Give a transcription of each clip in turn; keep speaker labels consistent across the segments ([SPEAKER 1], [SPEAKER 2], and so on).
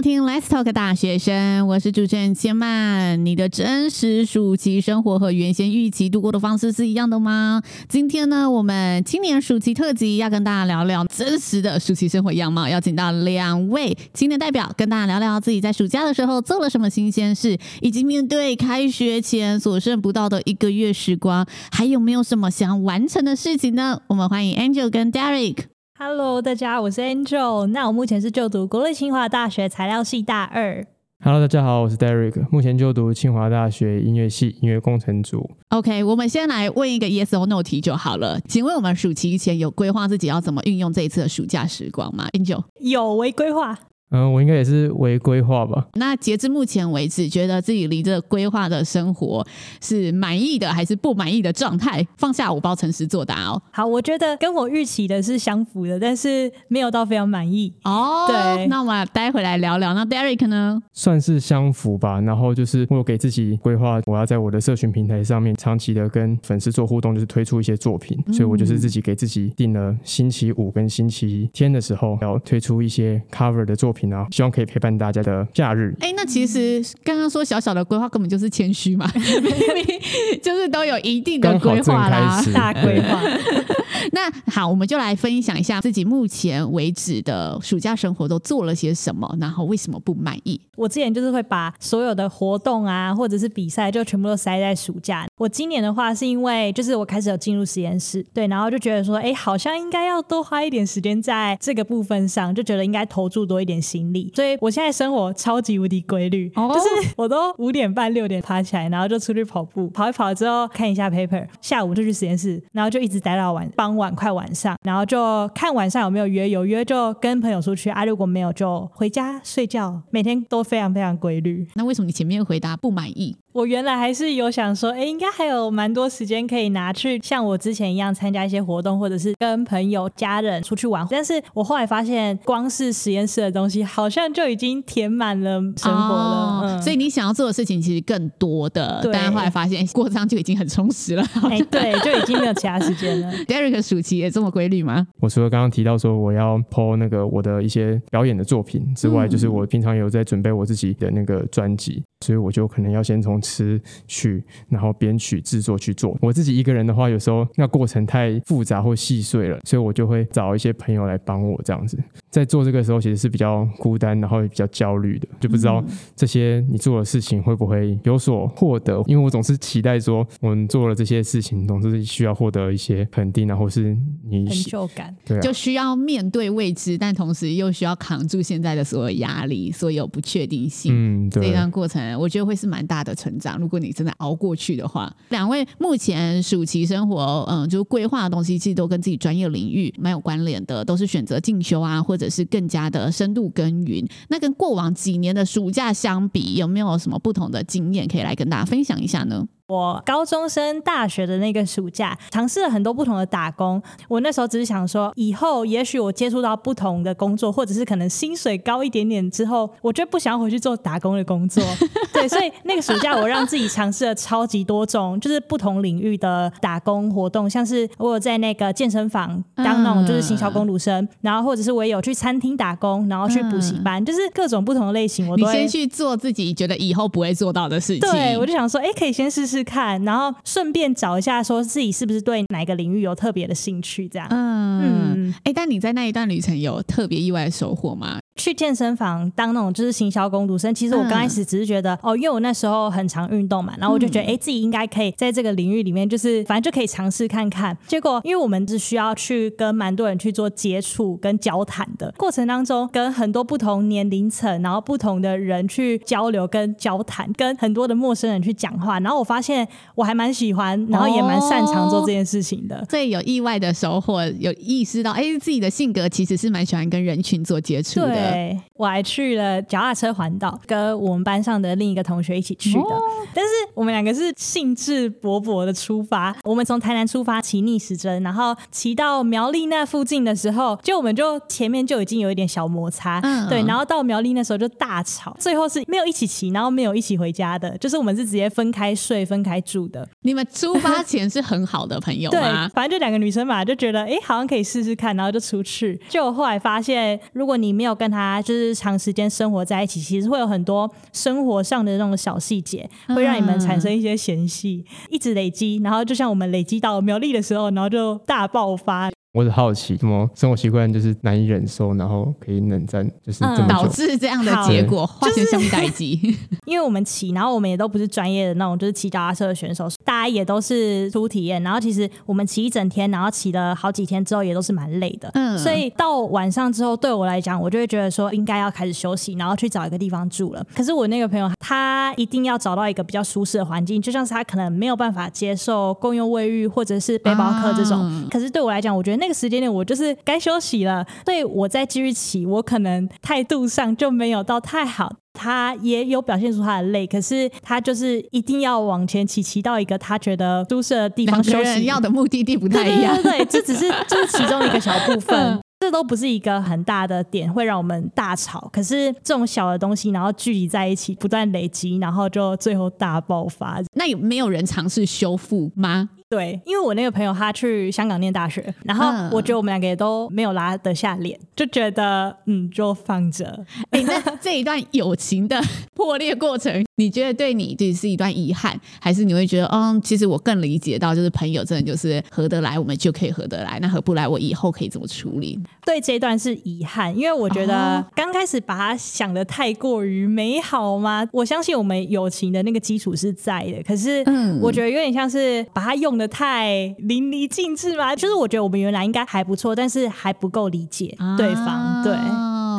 [SPEAKER 1] 收听 Let's Talk 大学生，我是主持人千曼。你的真实暑期生活和原先预期度过的方式是一样的吗？今天呢，我们青年暑期特辑要跟大家聊聊真实的暑期生活样貌，邀请到两位青年代表跟大家聊聊自己在暑假的时候做了什么新鲜事，以及面对开学前所剩不到的一个月时光，还有没有什么想完成的事情呢？我们欢迎 Angel 跟 Derek。
[SPEAKER 2] Hello，大家好，我是 Angel。那我目前是就读国立清华大学材料系大二。
[SPEAKER 3] Hello，大家好，我是 Derek，目前就读清华大学音乐系音乐工程组。
[SPEAKER 1] OK，我们先来问一个 Yes or No 题就好了。请问我们暑期前有规划自己要怎么运用这一次的暑假时光吗？Angel
[SPEAKER 2] 有为规划。
[SPEAKER 3] 嗯，我应该也是为规划吧。
[SPEAKER 1] 那截至目前为止，觉得自己离这规划的生活是满意的还是不满意的状态？放下五包诚实作答哦。
[SPEAKER 2] 好，我觉得跟我预期的是相符的，但是没有到非常满意
[SPEAKER 1] 哦。对，那我们待会来聊聊。那 Derek 呢？
[SPEAKER 3] 算是相符吧。然后就是我有给自己规划，我要在我的社群平台上面长期的跟粉丝做互动，就是推出一些作品。嗯、所以我就是自己给自己定了星期五跟星期天的时候要推出一些 cover 的作品。然后希望可以陪伴大家的假日。
[SPEAKER 1] 哎，那其实刚刚说小小的规划，根本就是谦虚嘛，明明就是都有一定的规划啦，
[SPEAKER 2] 大规划。
[SPEAKER 1] 那好，我们就来分享一下自己目前为止的暑假生活都做了些什么，然后为什么不满意。
[SPEAKER 2] 我之前就是会把所有的活动啊，或者是比赛，就全部都塞在暑假。我今年的话，是因为就是我开始有进入实验室，对，然后就觉得说，哎，好像应该要多花一点时间在这个部分上，就觉得应该投注多一点心力。所以我现在生活超级无敌规律，哦、就是我都五点半六点爬起来，然后就出去跑步，跑一跑之后看一下 paper，下午就去实验室，然后就一直待到晚傍晚快晚上，然后就看晚上有没有约，有约就跟朋友出去啊，如果没有就回家睡觉，每天都非常非常规律。
[SPEAKER 1] 那为什么你前面回答不满意？
[SPEAKER 2] 我原来还是有想说，哎，应该还有蛮多时间可以拿去像我之前一样参加一些活动，或者是跟朋友、家人出去玩。但是我后来发现，光是实验室的东西好像就已经填满了生活了。哦嗯、
[SPEAKER 1] 所以你想要做的事情其实更多的，对但是后来发现过这样就已经很充实了。
[SPEAKER 2] 哎，对，就已经没有其他时间了。
[SPEAKER 1] Derek 暑期也这么规律吗？
[SPEAKER 3] 我除了刚刚提到说我要 po 那个我的一些表演的作品之外，嗯、就是我平常有在准备我自己的那个专辑。所以我就可能要先从词曲，然后编曲制作去做。我自己一个人的话，有时候那过程太复杂或细碎了，所以我就会找一些朋友来帮我这样子。在做这个时候，其实是比较孤单，然后也比较焦虑的，就不知道这些你做的事情会不会有所获得。因为我总是期待说，我们做了这些事情，总是需要获得一些肯定，然后是你
[SPEAKER 2] 成就感，
[SPEAKER 3] 对啊，
[SPEAKER 1] 就需要面对未知，但同时又需要扛住现在的所有压力、所有不确定性。嗯，对，这段过程。我觉得会是蛮大的成长，如果你真的熬过去的话。两位目前暑期生活，嗯，就是规划的东西，其实都跟自己专业领域蛮有关联的，都是选择进修啊，或者是更加的深度耕耘。那跟过往几年的暑假相比，有没有什么不同的经验可以来跟大家分享一下呢？
[SPEAKER 2] 我高中升大学的那个暑假，尝试了很多不同的打工。我那时候只是想说，以后也许我接触到不同的工作，或者是可能薪水高一点点之后，我就不想回去做打工的工作。对，所以那个暑假我让自己尝试了超级多种，就是不同领域的打工活动，像是我有在那个健身房当那种就是行销工读生，然后或者是我也有去餐厅打工，然后去补习班，就是各种不同的类型。我都
[SPEAKER 1] 你先去做自己觉得以后不会做到的事情。
[SPEAKER 2] 对，我就想说，哎，可以先试试。看，然后顺便找一下，说自己是不是对哪个领域有特别的兴趣，这样。嗯
[SPEAKER 1] 嗯，哎、欸，但你在那一段旅程有特别意外的收获吗？
[SPEAKER 2] 去健身房当那种就是行销工读生，其实我刚开始只是觉得、嗯、哦，因为我那时候很常运动嘛，然后我就觉得哎、嗯，自己应该可以在这个领域里面，就是反正就可以尝试看看。结果因为我们是需要去跟蛮多人去做接触跟交谈的过程当中，跟很多不同年龄层，然后不同的人去交流跟交谈，跟很多的陌生人去讲话，然后我发现我还蛮喜欢，然后也蛮擅长做这件事情的，哦、
[SPEAKER 1] 所以有意外的收获，有意识到哎，自己的性格其实是蛮喜欢跟人群做接触的。
[SPEAKER 2] 对，我还去了脚踏车环岛，跟我们班上的另一个同学一起去的。哦、但是我们两个是兴致勃勃的出发，我们从台南出发骑逆时针，然后骑到苗栗那附近的时候，就我们就前面就已经有一点小摩擦，嗯、对，然后到苗栗那时候就大吵，最后是没有一起骑，然后没有一起回家的，就是我们是直接分开睡、分开住的。
[SPEAKER 1] 你们出发前是很好的朋友吗？
[SPEAKER 2] 对，反正就两个女生嘛，就觉得哎，好像可以试试看，然后就出去。就我后来发现，如果你没有跟他就是就是长时间生活在一起，其实会有很多生活上的那种小细节，会让你们产生一些嫌隙，一直累积，然后就像我们累积到苗栗的时候，然后就大爆发。
[SPEAKER 3] 我很好奇，什么生活习惯就是难以忍受，然后可以冷战，就是这么
[SPEAKER 1] 导致这样的结果，化学相代机。
[SPEAKER 2] 因为我们骑，然后我们也都不是专业的那种，就是骑脚踏车的选手，大家也都是初体验。然后其实我们骑一整天，然后骑了好几天之后，也都是蛮累的。嗯，所以到晚上之后，对我来讲，我就会觉得说应该要开始休息，然后去找一个地方住了。可是我那个朋友，他一定要找到一个比较舒适的环境，就像是他可能没有办法接受共用卫浴或者是背包客这种。啊、可是对我来讲，我觉得那个时间点我就是。是该休息了，所以我再继续骑，我可能态度上就没有到太好。他也有表现出他的累，可是他就是一定要往前骑，骑到一个他觉得舒适的地方休息。
[SPEAKER 1] 要的目的地不太一
[SPEAKER 2] 样，对，这只是 这是其中一个小部分，这都不是一个很大的点，会让我们大吵。可是这种小的东西，然后聚集在一起，不断累积，然后就最后大爆发。
[SPEAKER 1] 那有没有人尝试修复吗？
[SPEAKER 2] 对，因为我那个朋友他去香港念大学，然后我觉得我们两个也都没有拉得下脸，就觉得嗯，就放着。
[SPEAKER 1] 哎、欸，那这一段友情的 破裂过程，你觉得对你这是一段遗憾，还是你会觉得，嗯，其实我更理解到，就是朋友真的就是合得来，我们就可以合得来，那合不来，我以后可以怎么处理？
[SPEAKER 2] 对，这一段是遗憾，因为我觉得刚开始把它想的太过于美好吗。我相信我们友情的那个基础是在的，可是嗯我觉得有点像是把它用。的太淋漓尽致吗，就是我觉得我们原来应该还不错，但是还不够理解对方，啊、对。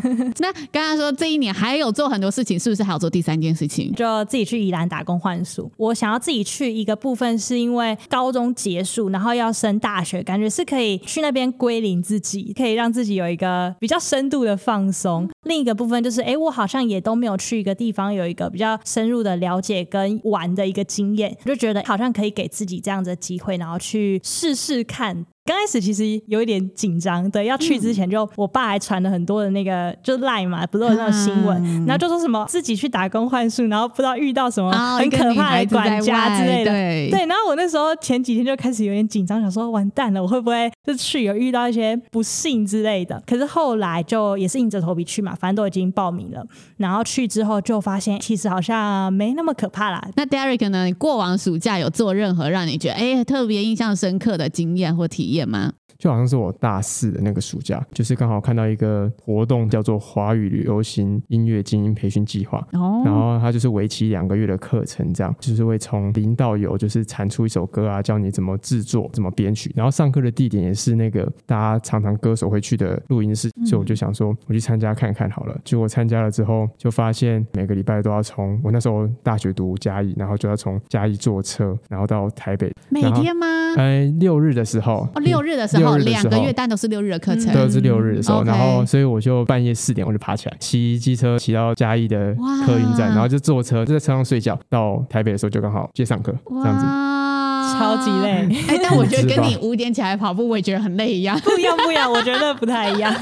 [SPEAKER 1] 那刚刚说这一年还有做很多事情，是不是还有做第三件事情？
[SPEAKER 2] 就自己去宜兰打工换宿。我想要自己去一个部分，是因为高中结束，然后要升大学，感觉是可以去那边归零自己，可以让自己有一个比较深度的放松。另一个部分就是，哎，我好像也都没有去一个地方有一个比较深入的了解跟玩的一个经验，就觉得好像可以给自己这样子的机会，然后去试试看。刚开始其实有一点紧张，对，要去之前就我爸还传了很多的那个就 Line 嘛，不是有那种新闻，嗯、然后就说什么自己去打工换宿，然后不知道遇到什么很可怕的管家之类的，对，对。然后我那时候前几天就开始有点紧张，想说完蛋了，我会不会就去有遇到一些不幸之类的？可是后来就也是硬着头皮去嘛，反正都已经报名了，然后去之后就发现其实好像没那么可怕啦。
[SPEAKER 1] 那 Derek 呢？你过往暑假有做任何让你觉得哎特别印象深刻的经验或体验吗？
[SPEAKER 3] 就好像是我大四的那个暑假，就是刚好看到一个活动，叫做华语流行音乐精英培训计划。哦，然后它就是为期两个月的课程，这样就是会从零到有，就是产出一首歌啊，教你怎么制作、怎么编曲。然后上课的地点也是那个大家常常歌手会去的录音室，所以我就想说，我去参加看看好了。结果参加了之后，就发现每个礼拜都要从我那时候大学读嘉义，然后就要从嘉义坐车，然后到台北。
[SPEAKER 1] 每天吗？
[SPEAKER 3] 哎，六日的时候。
[SPEAKER 1] 哦，六日的时候。两个月，但都是六日的课程，
[SPEAKER 3] 都是六日的时候。然后，所以我就半夜四点我就爬起来，骑机车骑到嘉义的客运站，然后就坐车就在车上睡觉。到台北的时候就刚好接上课，这样子，
[SPEAKER 2] 超级累。
[SPEAKER 1] 哎，但我觉得 跟你五点起来跑步，我也觉得很累一样。
[SPEAKER 2] 不一样，不一样，我觉得不太一样。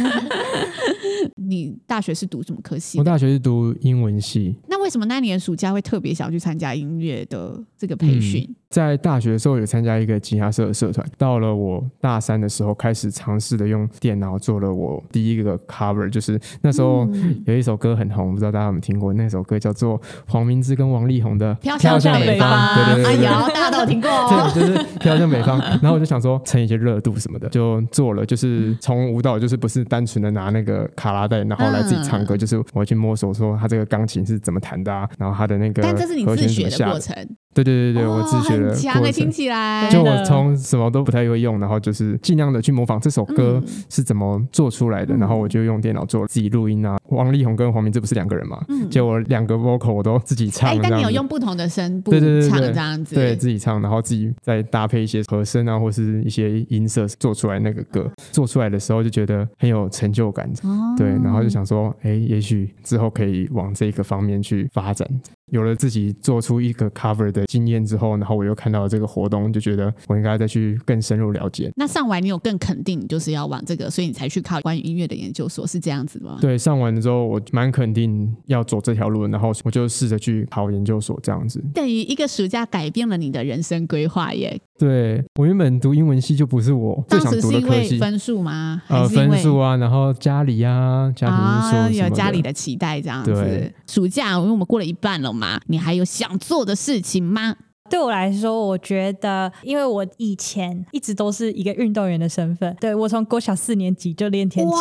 [SPEAKER 1] 你大学是读什么科系？
[SPEAKER 3] 我大学是读英文系。
[SPEAKER 1] 那为什么那年暑假会特别想去参加音乐的这个培训？嗯
[SPEAKER 3] 在大学的时候有参加一个吉他社的社团，到了我大三的时候开始尝试的用电脑做了我第一个 cover，就是那时候有一首歌很红，不知道大家有没有听过？那首歌叫做黄明志跟王力宏的《飘向北方》，
[SPEAKER 1] 对对对，哎呦，大家都有听过，
[SPEAKER 3] 哦 对，就是《飘向北方》。然后我就想说蹭一些热度什么的，就做了，就是从舞蹈，就是不是单纯的拿那个卡拉带，然后来自己唱歌，就是我会去摸索说他这个钢琴是怎么弹的啊，然后他的那个和弦怎么下的，但这是你自学的过程。对对对对，我自学的过程，
[SPEAKER 1] 听起来
[SPEAKER 3] 就我从什么都不太会用，然后就是尽量的去模仿这首歌是怎么做出来的，然后我就用电脑做自己录音啊。王力宏跟黄明志不是两个人嘛？就我两个 vocal 我都自己唱。
[SPEAKER 1] 哎，但你有用不同的声部唱这样子，
[SPEAKER 3] 对，自己唱，然后自己再搭配一些和声啊，或是一些音色做出来那个歌。做出来的时候就觉得很有成就感，对，然后就想说，哎，也许之后可以往这个方面去发展。有了自己做出一个 cover 的经验之后，然后我又看到了这个活动，就觉得我应该再去更深入了解。
[SPEAKER 1] 那上完你有更肯定，你就是要往这个，所以你才去考关于音乐的研究所，是这样子吗？
[SPEAKER 3] 对，上完了之后，我蛮肯定要走这条路，然后我就试着去考研究所这样子。
[SPEAKER 1] 等于一个暑假改变了你的人生规划耶。
[SPEAKER 3] 对，我原本读英文系就不是我最想读的科系。
[SPEAKER 1] 分数吗？
[SPEAKER 3] 呃，分数啊，然后家里啊，家庭说、啊、
[SPEAKER 1] 有家里的期待这样子。暑假因为我们过了一半了嘛，你还有想做的事情吗？
[SPEAKER 2] 对我来说，我觉得，因为我以前一直都是一个运动员的身份，对，我从国小四年级就练田径。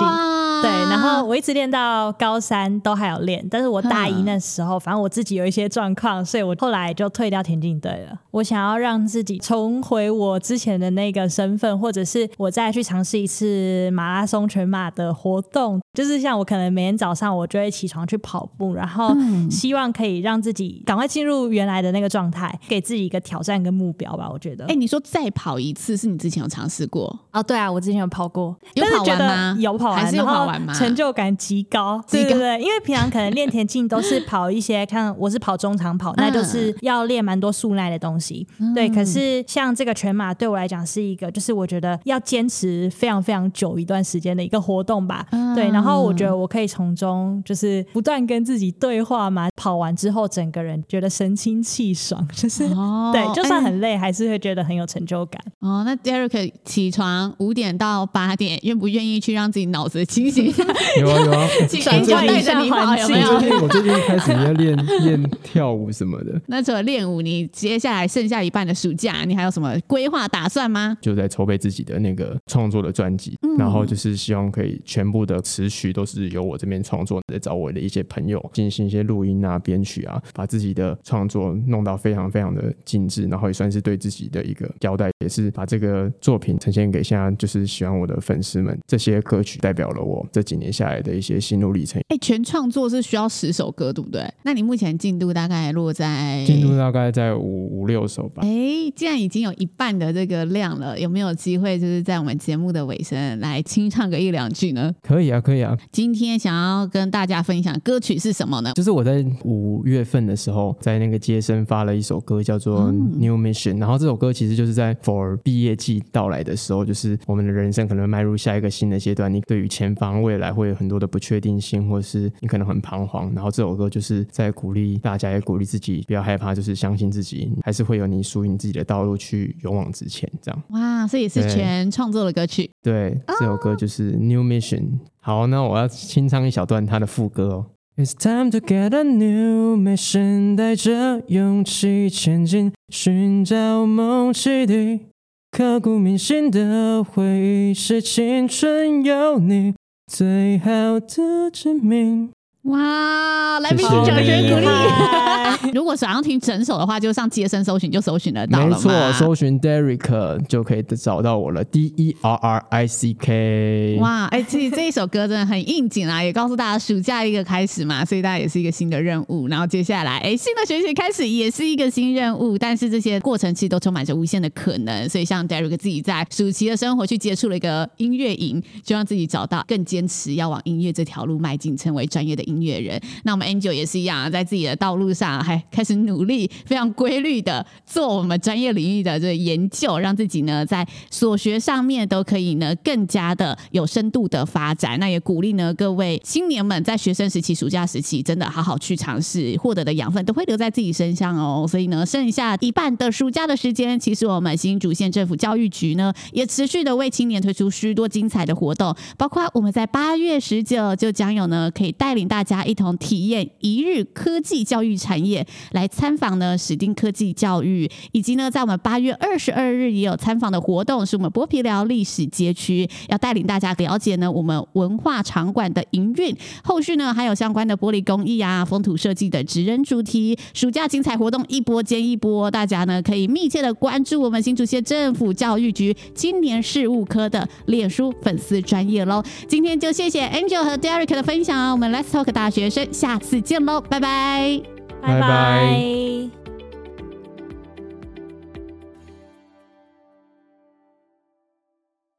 [SPEAKER 2] 对，然后我一直练到高三都还有练，但是我大一那时候，反正我自己有一些状况，所以我后来就退掉田径队了。我想要让自己重回我之前的那个身份，或者是我再去尝试一次马拉松、全马的活动，就是像我可能每天早上我就会起床去跑步，然后希望可以让自己赶快进入原来的那个状态，给自己一个挑战跟目标吧。我觉得，
[SPEAKER 1] 哎，你说再跑一次，是你之前有尝试过？
[SPEAKER 2] 哦，对啊，我之前有跑过，
[SPEAKER 1] 有跑完吗？
[SPEAKER 2] 有跑完，
[SPEAKER 1] 还是有跑完吗？
[SPEAKER 2] 成就感极高，对对对，因为平常可能练田径都是跑一些，看我是跑中长跑，那就是要练蛮多速耐的东西。对，可是像这个全马对我来讲是一个，就是我觉得要坚持非常非常久一段时间的一个活动吧。对，然后我觉得我可以从中就是不断跟自己对话嘛，跑完之后整个人觉得神清气爽，就是对，就算很累还是会觉得很有成就感。
[SPEAKER 1] 哦，那 Derek 起床五点到八点，愿不愿意去让自己脑子清醒一下？
[SPEAKER 3] 有啊有啊，
[SPEAKER 1] 转换一下环境。
[SPEAKER 3] 我最近我最近开始在练练跳舞什么的。
[SPEAKER 1] 那除了练舞，你接下来剩下一半的暑假，你还有什么规划打算吗？
[SPEAKER 3] 就在筹备自己的那个创作的专辑，嗯、然后就是希望可以全部的词曲都是由我这边创作，在找我的一些朋友进行一些录音啊、编曲啊，把自己的创作弄到非常非常的精致，然后也算是对自己的一个交代，也是把这个作品呈现给现在就是喜欢我的粉丝们。这些歌曲代表了我这几年下来的一些心路历程。
[SPEAKER 1] 哎，全创作是需要十首歌，对不对？那你目前进度大概落在？
[SPEAKER 3] 进度大概在五五六首吧。
[SPEAKER 1] 哎，既然已经有一半的这个量了，有没有机会就是在我们节目的尾声来清唱个一两句呢？
[SPEAKER 3] 可以啊，可以啊。
[SPEAKER 1] 今天想要跟大家分享歌曲是什么呢？
[SPEAKER 3] 就是我在五月份的时候，在那个街声发了一首歌，叫做《New Mission》。嗯。然后这首歌其实就是在 for 毕业季到来的时候，就是我们的人生可能迈入下一个新的阶段，你对于前方未来会有很多的不确定性，或是你可能很彷徨。然后这首歌就是在鼓励大家，也鼓励自己，不要害怕，就是相信自己，还是会有你属于你自己的道路去勇往直前。这样。
[SPEAKER 1] 哇，这也是全创作的歌曲。
[SPEAKER 3] 对，对，这首歌就是《New Mission》。好，那我要清唱一小段它的副歌哦。It's time to get a new mission，带着勇气前进，寻找梦起地，刻骨铭心的回忆是青春有你最好的证明。
[SPEAKER 1] 哇，来宾掌声鼓励！如果想要听整首的话，就上街声搜寻，就搜寻得到了。没
[SPEAKER 3] 错，搜寻 Derrick 就可以找到我了，D E R R I C K。
[SPEAKER 1] 哇，哎、欸，其实这一首歌真的很应景啊，也告诉大家暑假一个开始嘛，所以大家也是一个新的任务。然后接下来，哎、欸，新的学习开始也是一个新任务，但是这些过程其实都充满着无限的可能。所以像 Derrick 自己在暑期的生活去接触了一个音乐营，就让自己找到更坚持要往音乐这条路迈进，成为专业的音乐。音乐人，那我们 Angel 也是一样，在自己的道路上还开始努力，非常规律的做我们专业领域的这研究，让自己呢在所学上面都可以呢更加的有深度的发展。那也鼓励呢各位青年们在学生时期、暑假时期，真的好好去尝试，获得的养分都会留在自己身上哦。所以呢，剩下一半的暑假的时间，其实我们新竹县政府教育局呢也持续的为青年推出许多精彩的活动，包括我们在八月十九就将有呢可以带领大家。一同体验一日科技教育产业，来参访呢史丁科技教育，以及呢在我们八月二十二日也有参访的活动，是我们剥皮寮历史街区要带领大家了解呢我们文化场馆的营运，后续呢还有相关的玻璃工艺啊、风土设计的职人主题，暑假精彩活动一波接一波，大家呢可以密切的关注我们新竹县政府教育局青年事务科的脸书粉丝专业喽。今天就谢谢 Angel 和 Derek 的分享，我们 Let's Talk。大学生，下次见喽，拜拜，
[SPEAKER 3] 拜拜。